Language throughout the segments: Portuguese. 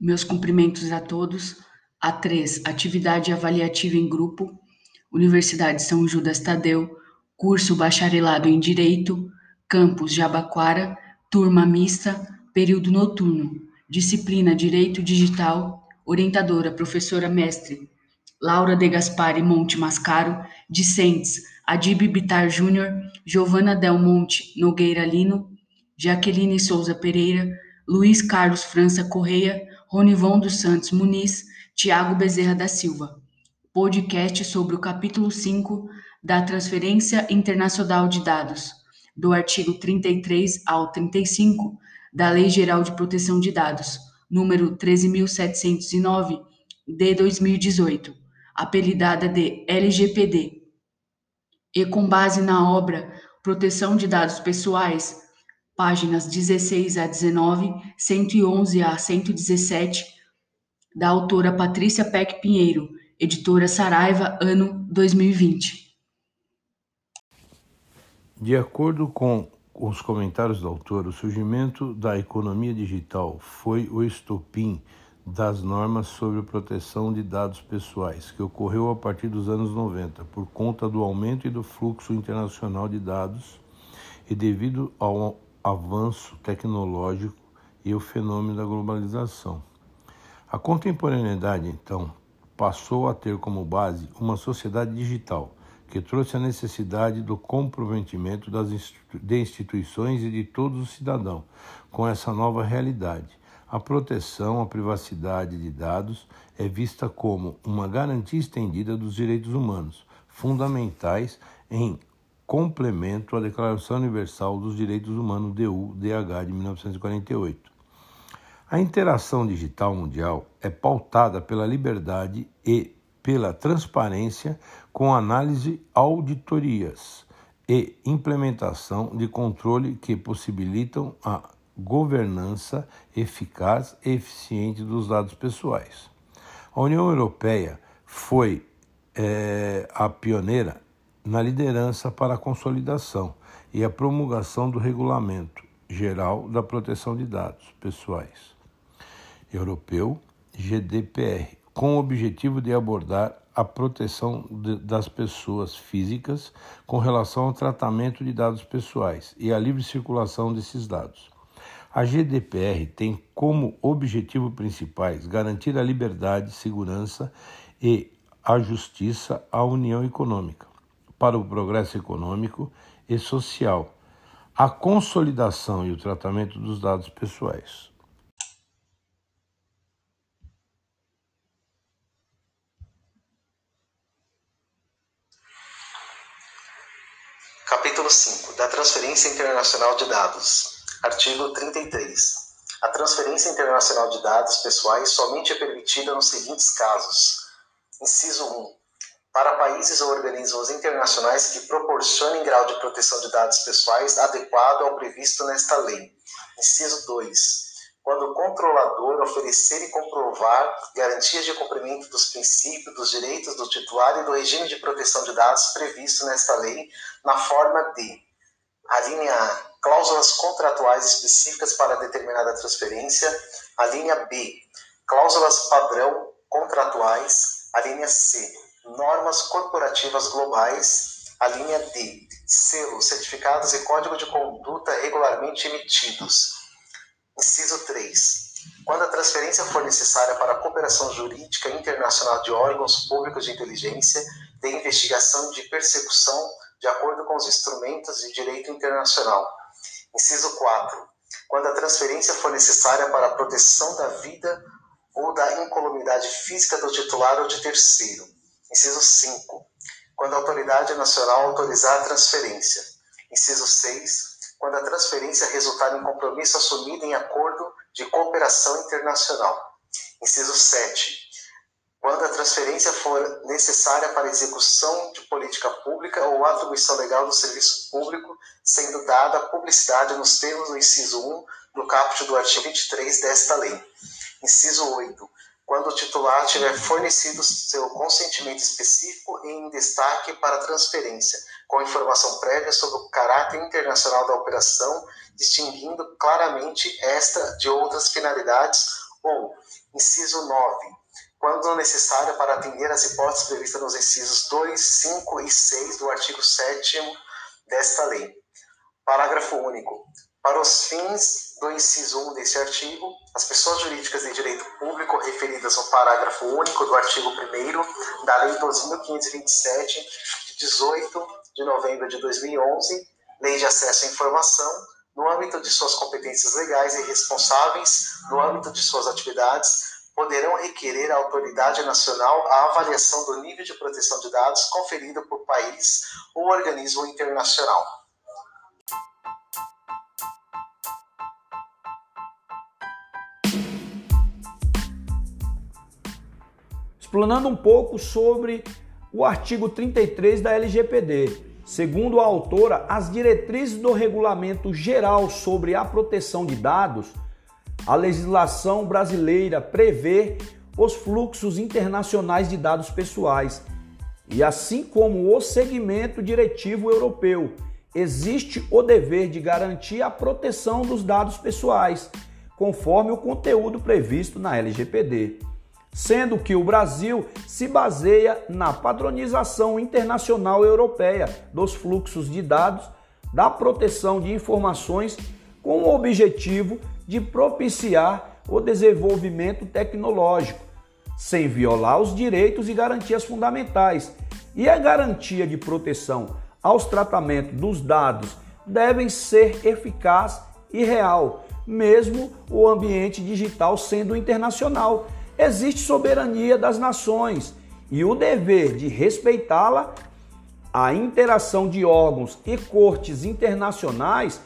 Meus cumprimentos a todos. A3, atividade avaliativa em grupo, Universidade São Judas Tadeu, curso Bacharelado em Direito, campus Jabaquara, turma mista, período noturno, disciplina Direito Digital, orientadora professora mestre. Laura de Gaspari Monte Mascaro, discentes Adib Bitar Júnior, Giovana Del Monte Nogueira Lino, Jaqueline Souza Pereira, Luiz Carlos França Correia, Ronivon dos Santos Muniz, Tiago Bezerra da Silva. Podcast sobre o capítulo 5 da Transferência Internacional de Dados, do artigo 33 ao 35 da Lei Geral de Proteção de Dados, número 13.709, de 2018, apelidada de LGPD. E com base na obra Proteção de Dados Pessoais, páginas 16 a 19, 111 a 117, da autora Patrícia Peck Pinheiro, editora Saraiva, ano 2020. De acordo com os comentários do autor, o surgimento da economia digital foi o estopim das normas sobre proteção de dados pessoais, que ocorreu a partir dos anos 90, por conta do aumento e do fluxo internacional de dados e devido ao avanço tecnológico e o fenômeno da globalização. A contemporaneidade, então, passou a ter como base uma sociedade digital que trouxe a necessidade do comprometimento das de instituições e de todos os cidadãos com essa nova realidade. A proteção à privacidade de dados é vista como uma garantia estendida dos direitos humanos, fundamentais em complemento à Declaração Universal dos Direitos Humanos DU-DH de 1948. A interação digital mundial é pautada pela liberdade e pela transparência com análise auditorias e implementação de controle que possibilitam a governança eficaz e eficiente dos dados pessoais. A União Europeia foi é, a pioneira na liderança para a consolidação e a promulgação do Regulamento Geral da Proteção de Dados Pessoais Europeu, GDPR, com o objetivo de abordar a proteção de, das pessoas físicas com relação ao tratamento de dados pessoais e a livre circulação desses dados. A GDPR tem como objetivo principais garantir a liberdade, segurança e a justiça à União Econômica, para o progresso econômico e social, a consolidação e o tratamento dos dados pessoais. Capítulo 5 da Transferência Internacional de Dados. Artigo 33. A transferência internacional de dados pessoais somente é permitida nos seguintes casos: Inciso 1 para países ou organismos internacionais que proporcionem grau de proteção de dados pessoais adequado ao previsto nesta lei. Inciso 2. Quando o controlador oferecer e comprovar garantias de cumprimento dos princípios, dos direitos do titular e do regime de proteção de dados previsto nesta lei, na forma de: a linha A, cláusulas contratuais específicas para determinada transferência, a linha B, cláusulas padrão contratuais, a linha C, normas corporativas globais, a linha D, selos, certificados e código de conduta regularmente emitidos. Inciso 3. Quando a transferência for necessária para a cooperação jurídica internacional de órgãos públicos de inteligência, de investigação e de persecução, de acordo com os instrumentos de direito internacional. Inciso 4. Quando a transferência for necessária para a proteção da vida ou da incolumidade física do titular ou de terceiro. Inciso 5. Quando a autoridade nacional autorizar a transferência. Inciso 6. Quando a transferência resultar em compromisso assumido em acordo de cooperação internacional. Inciso 7. Quando a transferência for necessária para execução de política pública ou atribuição legal do serviço público, sendo dada publicidade nos termos do inciso 1 do caput do artigo 23 desta lei. Inciso 8 quando o titular tiver fornecido seu consentimento específico em destaque para transferência, com informação prévia sobre o caráter internacional da operação, distinguindo claramente esta de outras finalidades, ou, Inciso 9. Quando necessário para atender às hipóteses previstas nos incisos 2, 5 e 6 do artigo 7 desta lei. Parágrafo único. Para os fins do inciso 1 deste artigo, as pessoas jurídicas de direito público referidas no parágrafo único do artigo 1 da Lei 12.527, de 18 de novembro de 2011, Lei de Acesso à Informação, no âmbito de suas competências legais e responsáveis, no âmbito de suas atividades, poderão requerer à autoridade nacional a avaliação do nível de proteção de dados conferido por país ou organismo internacional. Explanando um pouco sobre o artigo 33 da LGPD. Segundo a autora, as diretrizes do Regulamento Geral sobre a Proteção de Dados, a legislação brasileira prevê os fluxos internacionais de dados pessoais e, assim como o segmento diretivo europeu, existe o dever de garantir a proteção dos dados pessoais, conforme o conteúdo previsto na LGPD sendo que o Brasil se baseia na padronização internacional europeia dos fluxos de dados da proteção de informações com o objetivo de propiciar o desenvolvimento tecnológico, sem violar os direitos e garantias fundamentais. E a garantia de proteção aos tratamentos dos dados devem ser eficaz e real, mesmo o ambiente digital sendo internacional existe soberania das nações e o dever de respeitá-la, a interação de órgãos e cortes internacionais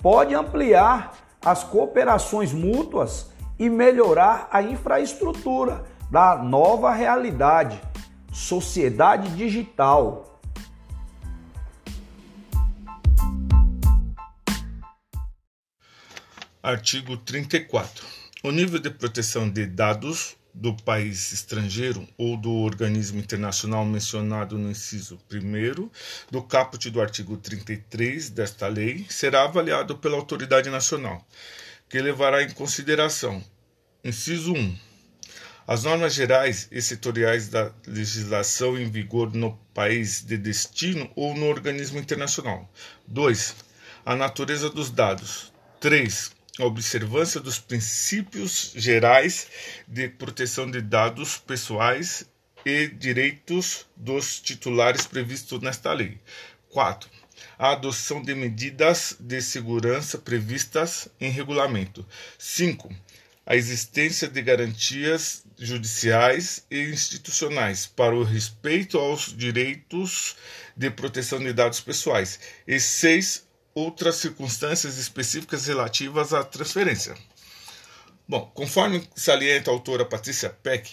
pode ampliar as cooperações mútuas e melhorar a infraestrutura da nova realidade, sociedade digital. Artigo 34. O nível de proteção de dados do país estrangeiro ou do organismo internacional mencionado no inciso 1 do caput do artigo 33 desta lei será avaliado pela autoridade nacional, que levará em consideração: inciso 1. As normas gerais e setoriais da legislação em vigor no país de destino ou no organismo internacional. 2. A natureza dos dados. 3 a observância dos princípios gerais de proteção de dados pessoais e direitos dos titulares previstos nesta lei. 4. A adoção de medidas de segurança previstas em regulamento. 5. A existência de garantias judiciais e institucionais para o respeito aos direitos de proteção de dados pessoais. E 6 outras circunstâncias específicas relativas à transferência. Bom, conforme salienta a autora Patrícia Peck,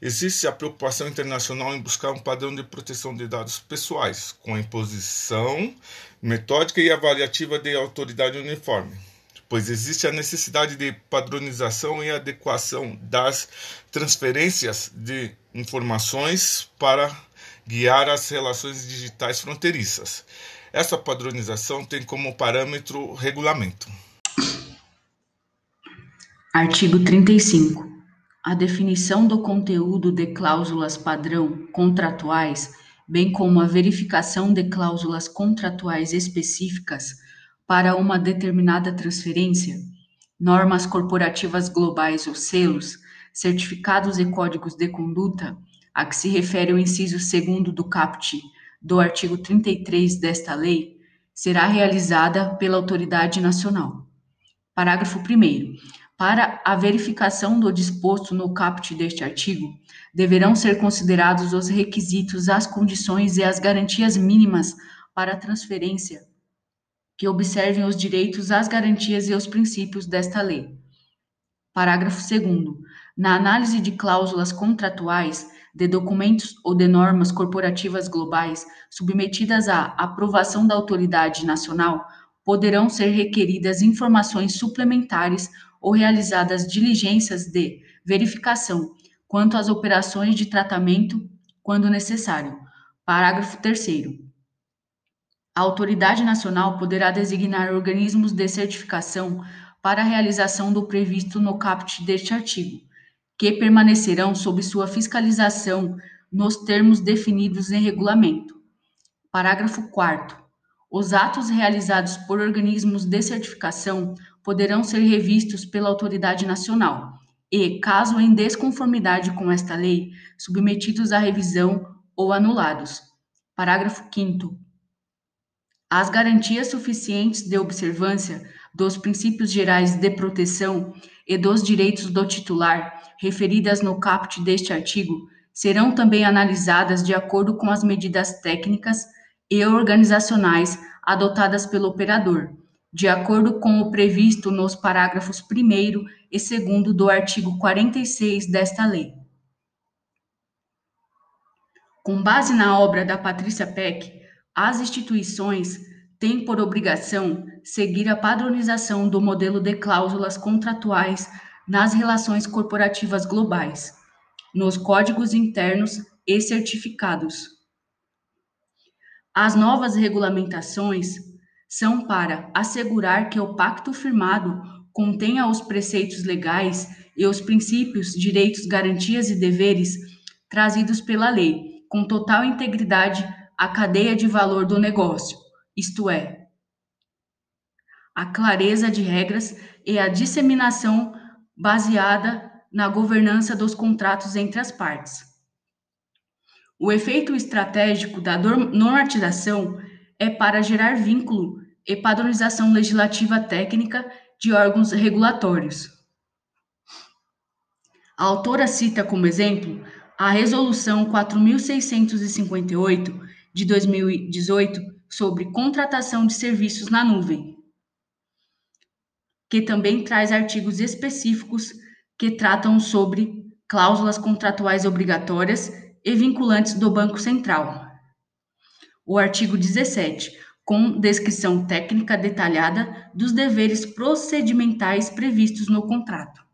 existe a preocupação internacional em buscar um padrão de proteção de dados pessoais, com a imposição metódica e avaliativa de autoridade uniforme, pois existe a necessidade de padronização e adequação das transferências de informações para guiar as relações digitais fronteiriças. Essa padronização tem como parâmetro regulamento. Artigo 35. A definição do conteúdo de cláusulas padrão contratuais, bem como a verificação de cláusulas contratuais específicas para uma determinada transferência, normas corporativas globais ou selos, certificados e códigos de conduta, a que se refere o inciso 2 do CAPT do artigo 33 desta lei será realizada pela autoridade nacional. Parágrafo 1. Para a verificação do disposto no caput deste artigo, deverão ser considerados os requisitos, as condições e as garantias mínimas para a transferência, que observem os direitos, as garantias e os princípios desta lei. Parágrafo 2. Na análise de cláusulas contratuais, de documentos ou de normas corporativas globais submetidas à aprovação da autoridade nacional, poderão ser requeridas informações suplementares ou realizadas diligências de verificação quanto às operações de tratamento, quando necessário. Parágrafo 3. A autoridade nacional poderá designar organismos de certificação para a realização do previsto no caput deste artigo que permanecerão sob sua fiscalização nos termos definidos em regulamento. Parágrafo 4. Os atos realizados por organismos de certificação poderão ser revistos pela autoridade nacional e, caso em desconformidade com esta lei, submetidos à revisão ou anulados. Parágrafo 5. As garantias suficientes de observância dos princípios gerais de proteção e dos direitos do titular, referidas no caput deste artigo, serão também analisadas de acordo com as medidas técnicas e organizacionais adotadas pelo operador, de acordo com o previsto nos parágrafos 1 e 2 do artigo 46 desta lei. Com base na obra da Patrícia Peck, as instituições têm por obrigação seguir a padronização do modelo de cláusulas contratuais nas relações corporativas globais, nos códigos internos e certificados. As novas regulamentações são para assegurar que o pacto firmado contenha os preceitos legais e os princípios, direitos, garantias e deveres trazidos pela lei, com total integridade à cadeia de valor do negócio, isto é, a clareza de regras e a disseminação baseada na governança dos contratos entre as partes. O efeito estratégico da normatização é para gerar vínculo e padronização legislativa técnica de órgãos regulatórios. A autora cita como exemplo a Resolução 4658 de 2018 sobre contratação de serviços na nuvem, que também traz artigos específicos que tratam sobre cláusulas contratuais obrigatórias e vinculantes do Banco Central. O artigo 17, com descrição técnica detalhada dos deveres procedimentais previstos no contrato.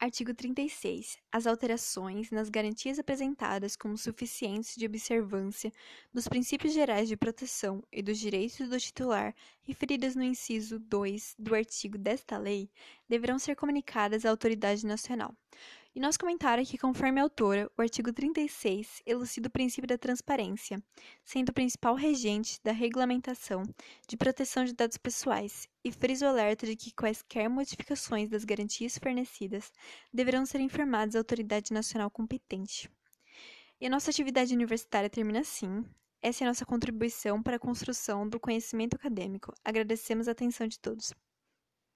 Artigo 36. As alterações nas garantias apresentadas como suficientes de observância dos princípios gerais de proteção e dos direitos do titular referidas no inciso 2 do artigo desta lei deverão ser comunicadas à autoridade nacional. E comentário é que, conforme a autora, o artigo 36 elucida o princípio da transparência, sendo o principal regente da regulamentação de proteção de dados pessoais, e frisa o alerta de que quaisquer modificações das garantias fornecidas deverão ser informadas à autoridade nacional competente. E a nossa atividade universitária termina assim. Essa é a nossa contribuição para a construção do conhecimento acadêmico. Agradecemos a atenção de todos.